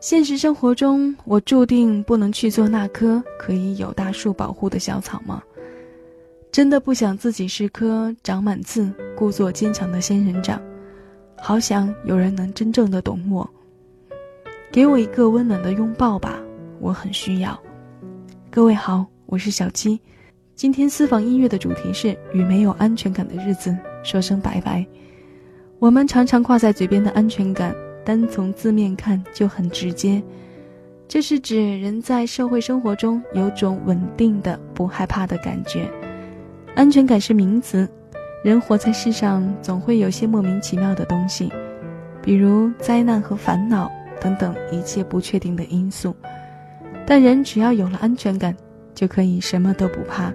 现实生活中，我注定不能去做那棵可以有大树保护的小草吗？真的不想自己是棵长满刺、故作坚强的仙人掌，好想有人能真正的懂我，给我一个温暖的拥抱吧，我很需要。各位好，我是小七，今天私房音乐的主题是与没有安全感的日子说声拜拜。我们常常挂在嘴边的安全感。单从字面看就很直接，这是指人在社会生活中有种稳定的、不害怕的感觉。安全感是名词，人活在世上总会有些莫名其妙的东西，比如灾难和烦恼等等一切不确定的因素。但人只要有了安全感，就可以什么都不怕，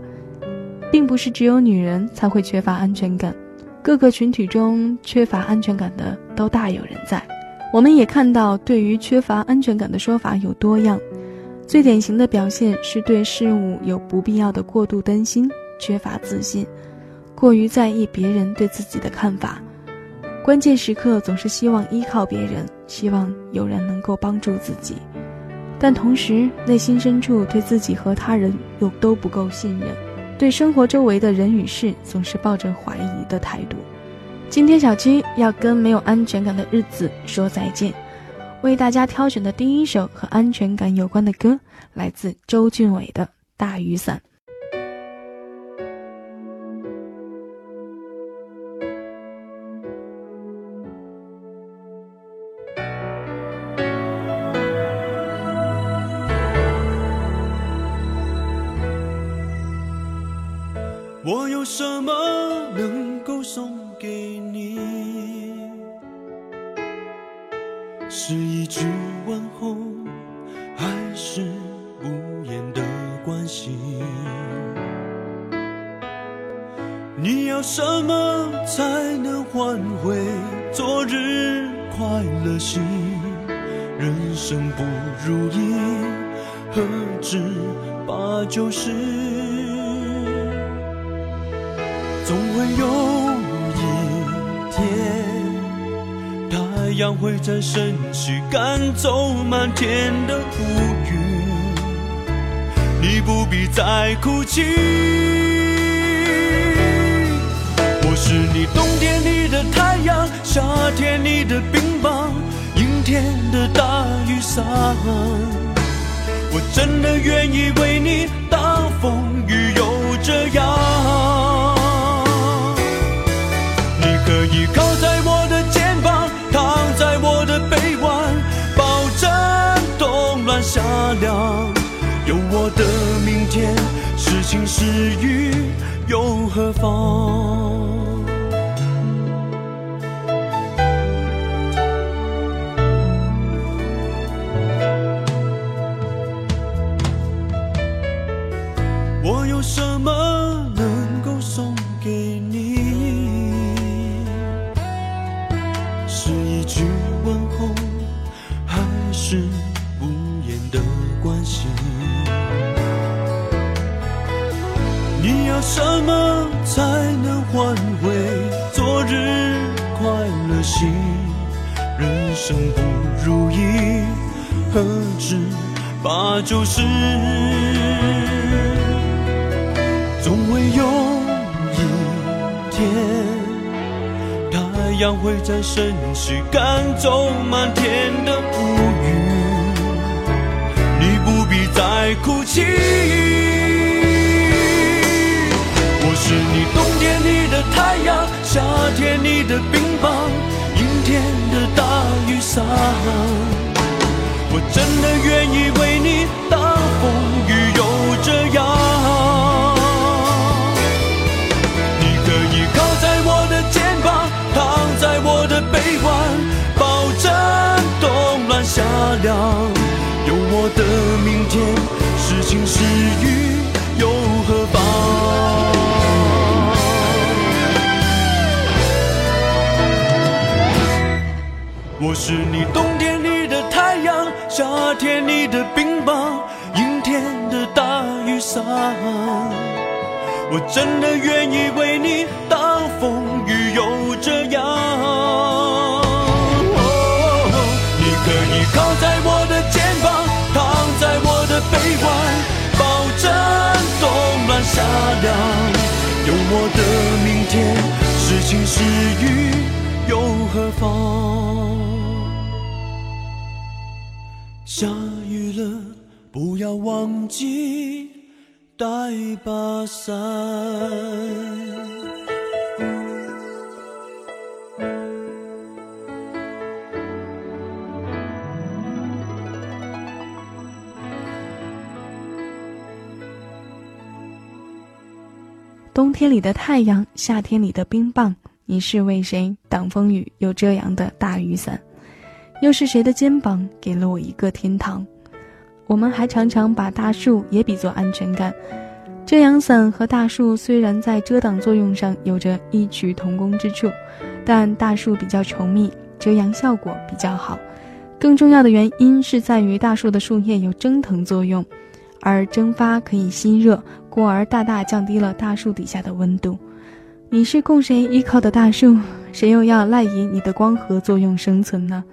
并不是只有女人才会缺乏安全感，各个群体中缺乏安全感的都大有人在。我们也看到，对于缺乏安全感的说法有多样，最典型的表现是对事物有不必要的过度担心，缺乏自信，过于在意别人对自己的看法，关键时刻总是希望依靠别人，希望有人能够帮助自己，但同时内心深处对自己和他人又都不够信任，对生活周围的人与事总是抱着怀疑的态度。今天小七要跟没有安全感的日子说再见，为大家挑选的第一首和安全感有关的歌，来自周俊伟的《大雨伞》。什么能够送？给你是一句问候，还是无言的关心？你要什么才能换回昨日快乐心？人生不如意，何止八九十？总会有一。天，太阳会在升起，赶走满天的乌云。你不必再哭泣，我是你冬天里的太阳，夏天里的冰棒，阴天的大雨伞。我真的愿意为你，挡风雨又这样。依靠在我的肩膀，躺在我的臂弯，保证冬暖夏凉。有我的明天，是晴是雨又何妨？什么才能换回昨日快乐心？人生不如意，何止八九十？总会有一天，太阳会再升起，赶走满天的乌云。你不必再哭泣。是你冬天里的太阳，夏天里的冰棒，阴天的大雨伞。我真的愿意为你，挡风雨又这样。你可以靠在我的肩膀，躺在我的臂弯，保证冬暖夏凉。有我的明天，是晴是雨我是你冬天里的太阳，夏天里的冰棒，阴天的大雨伞。我真的愿意为你挡风雨，又这样。你可以靠在我的肩膀，躺在我的臂弯，保证冬暖夏凉。有我的明天，是晴是雨又何妨？要忘记。带把伞。冬天里的太阳，夏天里的冰棒，你是为谁挡风雨？有遮阳的大雨伞，又是谁的肩膀给了我一个天堂？我们还常常把大树也比作安全感。遮阳伞和大树虽然在遮挡作用上有着异曲同工之处，但大树比较稠密，遮阳效果比较好。更重要的原因是在于大树的树叶有蒸腾作用，而蒸发可以吸热，故而大大降低了大树底下的温度。你是供谁依靠的大树？谁又要赖以你的光合作用生存呢？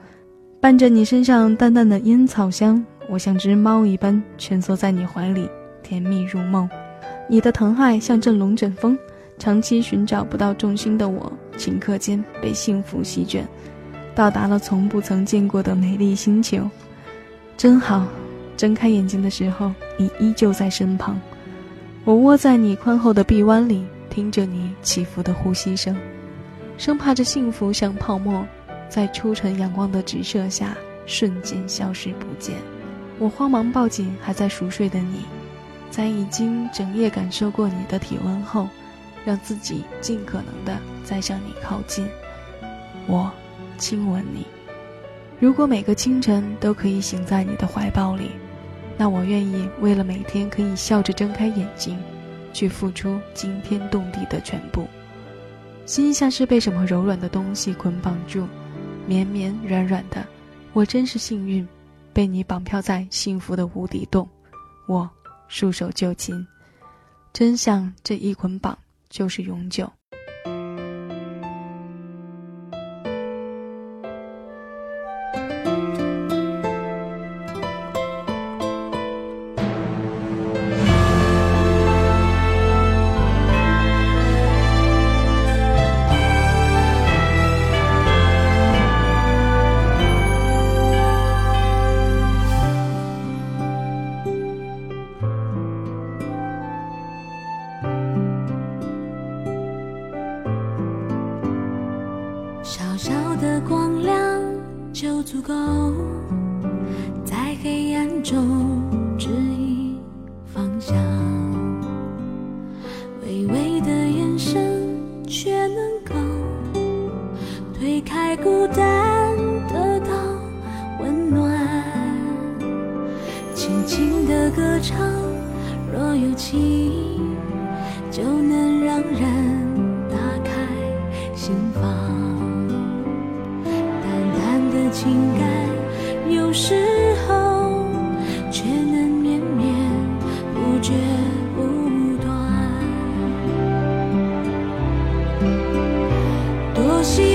伴着你身上淡淡的烟草香。我像只猫一般蜷缩在你怀里，甜蜜入梦。你的疼爱像阵龙卷风，长期寻找不到重心的我，顷刻间被幸福席卷，到达了从不曾见过的美丽星球。真好，睁开眼睛的时候，你依旧在身旁。我窝在你宽厚的臂弯里，听着你起伏的呼吸声，生怕这幸福像泡沫，在初晨阳光的直射下瞬间消失不见。我慌忙抱紧还在熟睡的你，在已经整夜感受过你的体温后，让自己尽可能的再向你靠近。我亲吻你。如果每个清晨都可以醒在你的怀抱里，那我愿意为了每天可以笑着睁开眼睛，去付出惊天动地的全部。心像是被什么柔软的东西捆绑住，绵绵软软的。我真是幸运。被你绑票在幸福的无底洞，我束手就擒，真相这一捆绑就是永久。让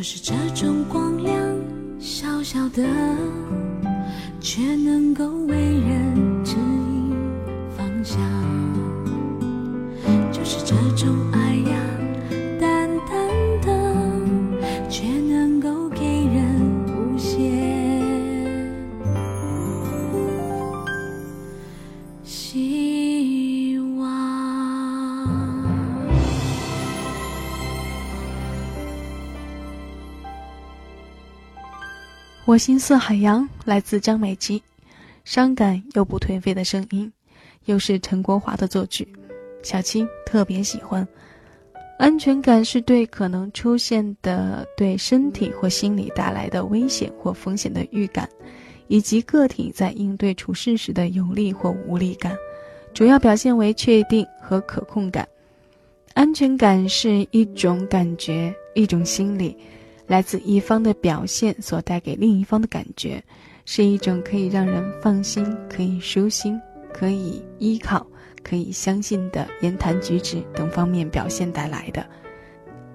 就是这种光亮，小小的，却能够为我心似海洋，来自张美琪，伤感又不颓废的声音，又是陈国华的作曲，小七特别喜欢。安全感是对可能出现的对身体或心理带来的危险或风险的预感，以及个体在应对处事时的有力或无力感，主要表现为确定和可控感。安全感是一种感觉，一种心理。来自一方的表现所带给另一方的感觉，是一种可以让人放心、可以舒心、可以依靠、可以相信的言谈举止等方面表现带来的。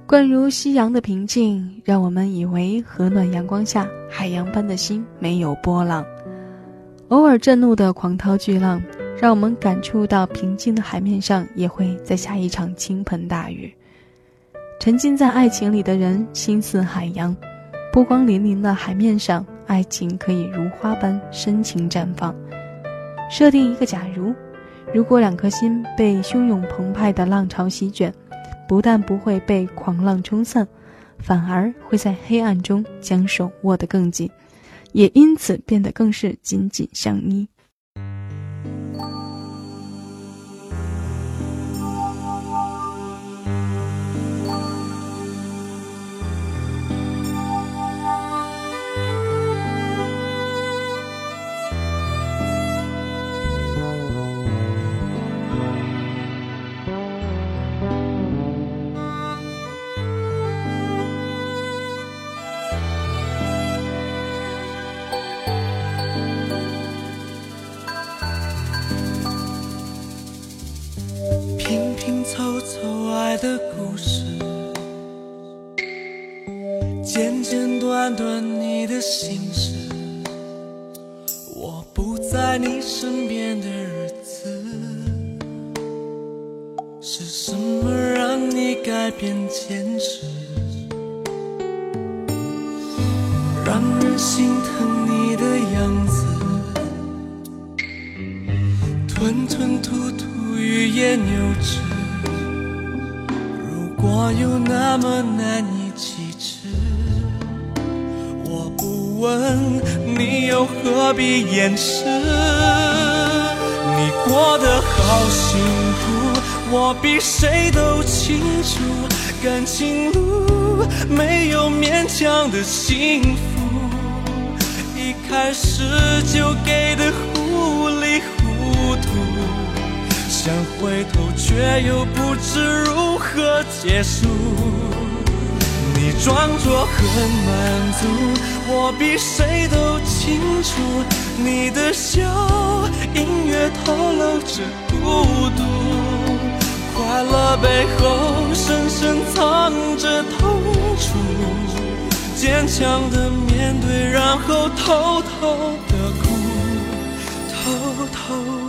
惯如夕阳的平静，让我们以为和暖阳光下海洋般的心没有波浪；偶尔震怒的狂涛巨浪，让我们感触到平静的海面上也会再下一场倾盆大雨。沉浸在爱情里的人心似海洋，波光粼粼的海面上，爱情可以如花般深情绽放。设定一个假如，如果两颗心被汹涌澎湃的浪潮席卷，不但不会被狂浪冲散，反而会在黑暗中将手握得更紧，也因此变得更是紧紧相依。吞吞吐吐，欲言又止。如果有那么难以启齿，我不问，你又何必掩饰？你过得好辛苦，我比谁都清楚。感情路没有勉强的幸福，一开始就给的糊里糊。想回头，却又不知如何结束。你装作很满足，我比谁都清楚。你的笑隐约透露着孤独，快乐背后深深藏着痛楚。坚强的面对，然后偷偷的哭，偷偷。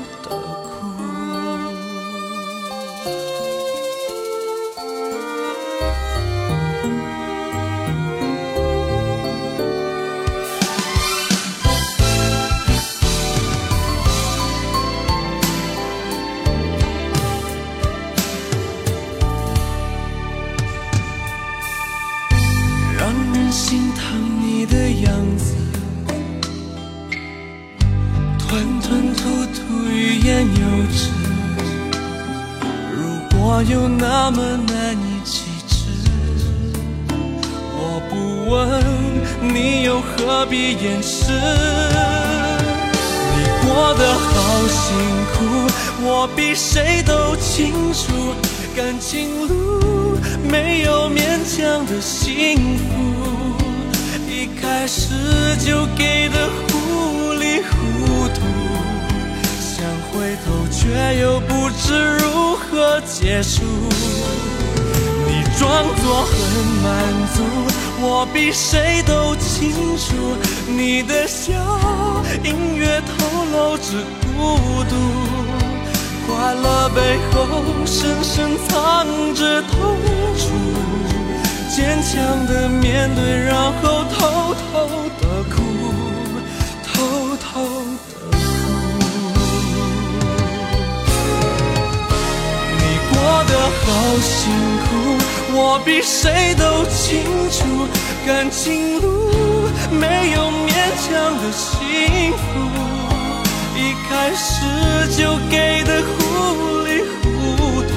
必掩饰？你过得好辛苦，我比谁都清楚。感情路没有勉强的幸福，一开始就给的糊里糊涂，想回头却又不知如何结束。装作很满足，我比谁都清楚。你的笑隐约透露着孤独，快乐背后深深藏着痛楚。坚强的面对，然后偷偷的哭，偷偷的哭。你过得好辛苦。我比谁都清楚，感情路没有勉强的幸福，一开始就给的糊里糊涂，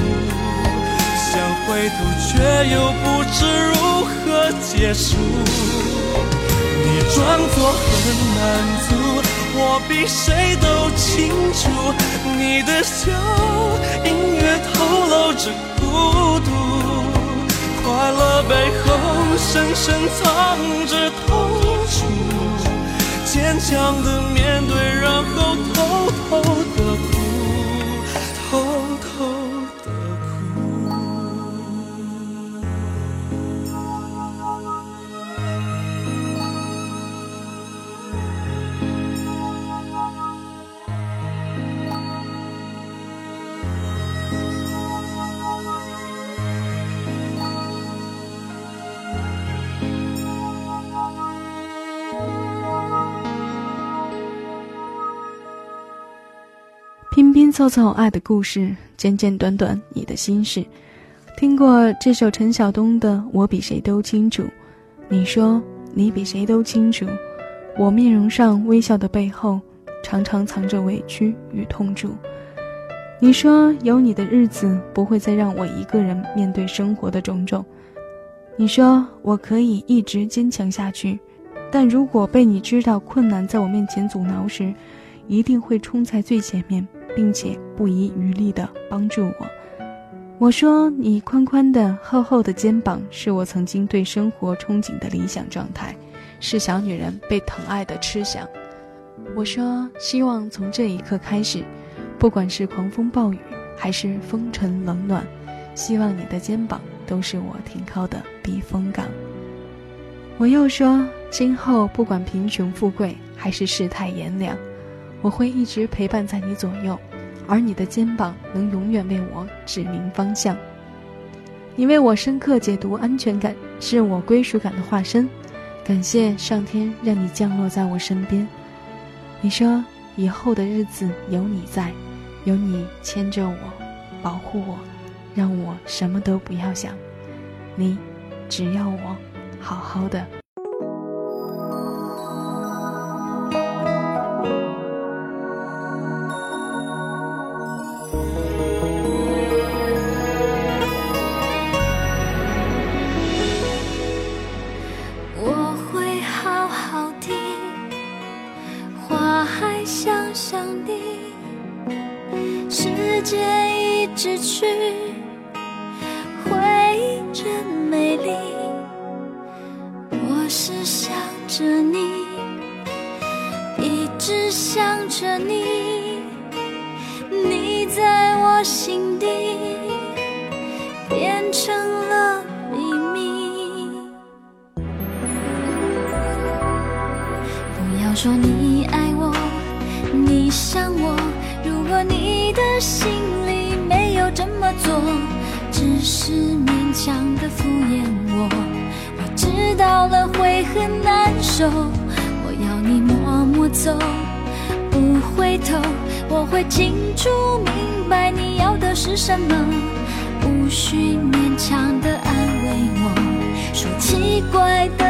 想回头却又不知如何结束。你装作很满足，我比谁都清楚，你的笑隐约透露着孤独。快乐背后深深藏着痛楚，坚强的面对，然后偷偷的哭，凑凑爱的故事，简简短短你的心事。听过这首陈晓东的《我比谁都清楚》，你说你比谁都清楚，我面容上微笑的背后，常常藏着委屈与痛楚。你说有你的日子不会再让我一个人面对生活的种种。你说我可以一直坚强下去，但如果被你知道困难在我面前阻挠时，一定会冲在最前面。并且不遗余力地帮助我。我说：“你宽宽的、厚厚的肩膀，是我曾经对生活憧憬的理想状态，是小女人被疼爱的痴想。”我说：“希望从这一刻开始，不管是狂风暴雨，还是风尘冷暖，希望你的肩膀都是我停靠的避风港。”我又说：“今后不管贫穷富贵，还是世态炎凉。”我会一直陪伴在你左右，而你的肩膀能永远为我指明方向。你为我深刻解读安全感，是我归属感的化身。感谢上天让你降落在我身边。你说以后的日子有你在，有你牵着我，保护我，让我什么都不要想。你只要我好好的。说你爱我，你想我。如果你的心里没有这么做，只是勉强的敷衍我，我知道了会很难受。我要你默默走，不回头。我会清楚明白你要的是什么，无需勉强的安慰我，说奇怪的。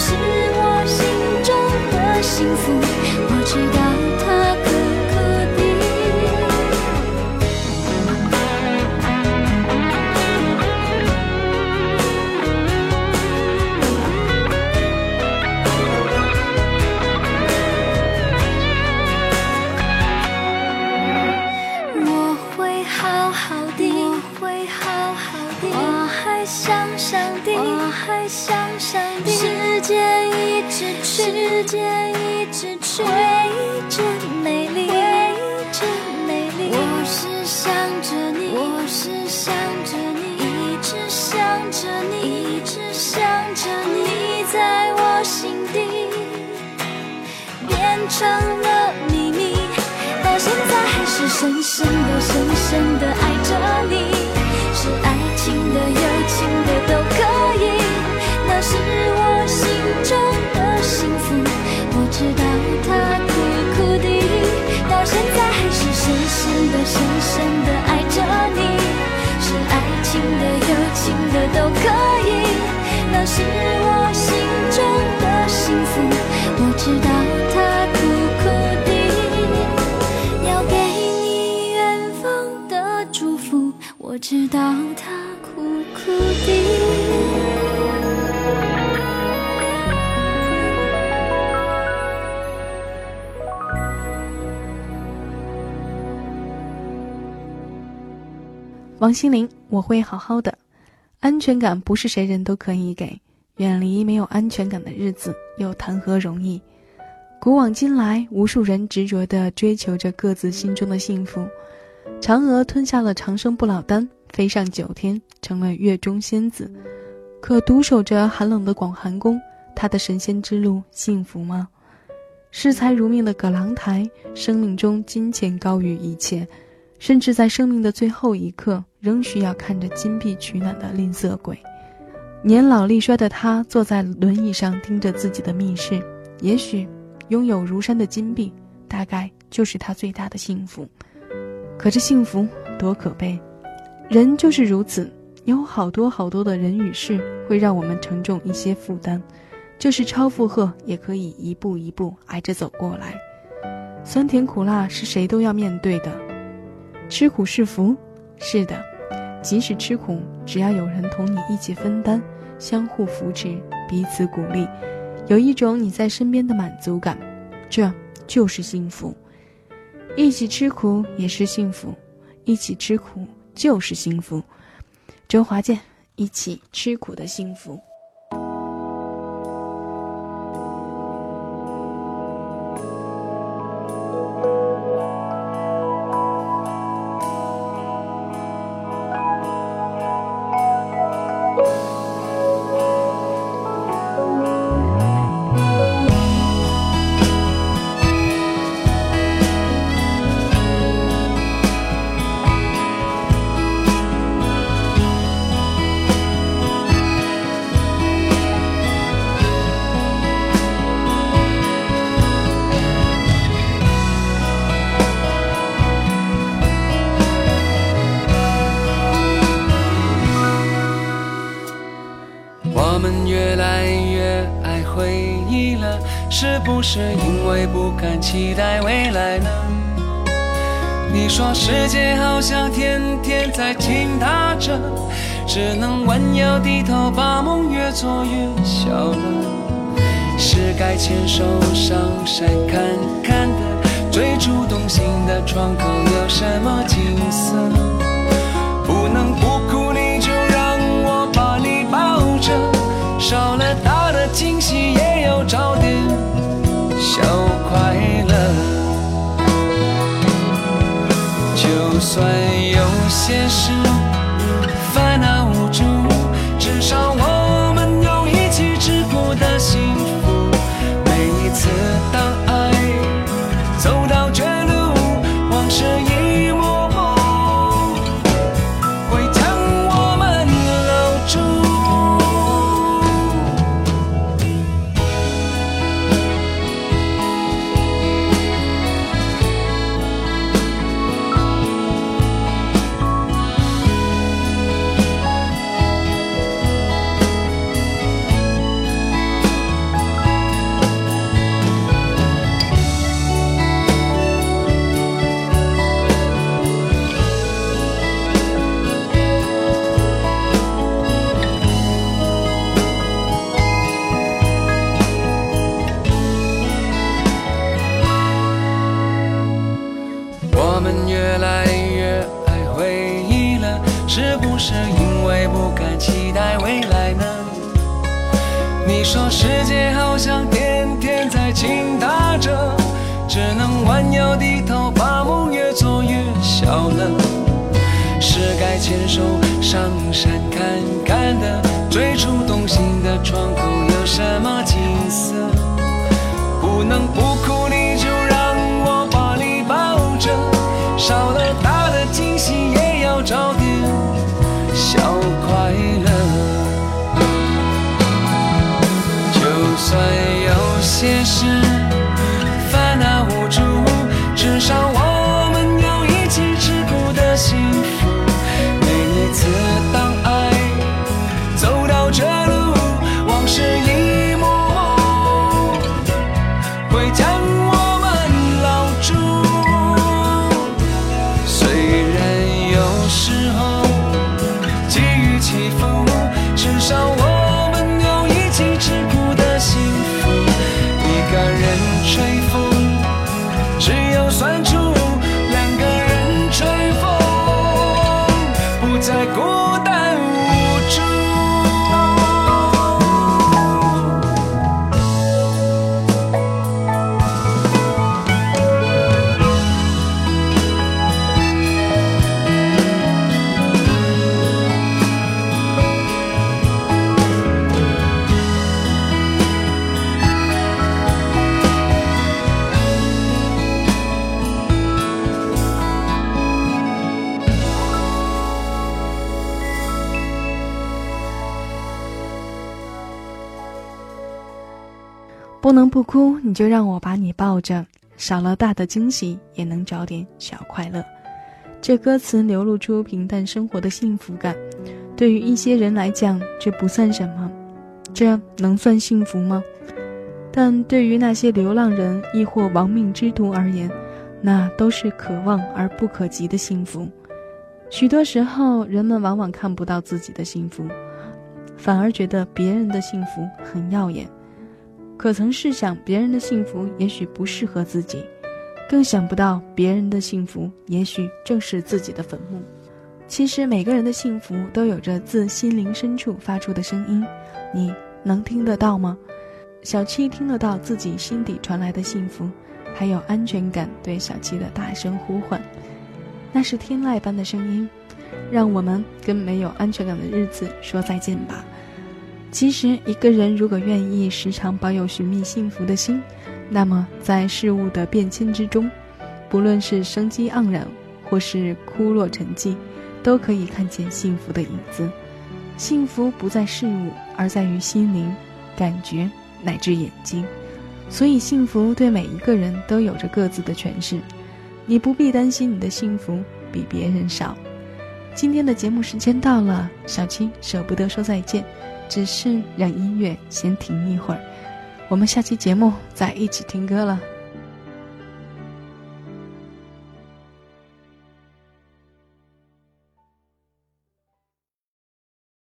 是我心中的幸福。我知道时间一直去，回忆真美丽，回忆真美丽。我是想着你，我是想着你，一直想着你，一直想着你，在我心底变成了秘密。到现在还是深深的、深深的爱着你，是爱情的、友情是我心中的幸福。我知道它苦苦的，要给你远方的祝福。我知道它苦苦的。王心凌，我会好好的。安全感不是谁人都可以给，远离没有安全感的日子又谈何容易？古往今来，无数人执着地追求着各自心中的幸福。嫦娥吞下了长生不老丹，飞上九天，成了月中仙子。可独守着寒冷的广寒宫，她的神仙之路幸福吗？视财如命的葛朗台，生命中金钱高于一切。甚至在生命的最后一刻，仍需要看着金币取暖的吝啬鬼。年老力衰的他坐在轮椅上，盯着自己的密室。也许，拥有如山的金币，大概就是他最大的幸福。可这幸福多可悲！人就是如此，有好多好多的人与事，会让我们承重一些负担。就是超负荷，也可以一步一步挨着走过来。酸甜苦辣是谁都要面对的，吃苦是福，是的。即使吃苦，只要有人同你一起分担，相互扶持，彼此鼓励，有一种你在身边的满足感，这就是幸福。一起吃苦也是幸福，一起吃苦就是幸福。周华健，一起吃苦的幸福。只能弯腰低头，把梦越做越小了。是该牵手上山看看的，最初动心的窗口有什么景色？不能不哭，你就让我把你抱着，少了大的惊喜，也要找点。小快乐，就算有些事些事不能不哭，你就让我把你抱着，少了大的惊喜，也能找点小快乐。这歌词流露出平淡生活的幸福感，对于一些人来讲，这不算什么，这能算幸福吗？但对于那些流浪人亦或亡命之徒而言，那都是可望而不可及的幸福。许多时候，人们往往看不到自己的幸福，反而觉得别人的幸福很耀眼。可曾试想，别人的幸福也许不适合自己？更想不到，别人的幸福也许正是自己的坟墓。其实，每个人的幸福都有着自心灵深处发出的声音，你能听得到吗？小七听得到自己心底传来的幸福，还有安全感对小七的大声呼唤，那是天籁般的声音，让我们跟没有安全感的日子说再见吧。其实，一个人如果愿意时常保有寻觅幸福的心。那么，在事物的变迁之中，不论是生机盎然，或是枯落沉寂，都可以看见幸福的影子。幸福不在事物，而在于心灵、感觉乃至眼睛。所以，幸福对每一个人都有着各自的诠释。你不必担心你的幸福比别人少。今天的节目时间到了，小七舍不得说再见，只是让音乐先停一会儿。我们下期节目再一起听歌了。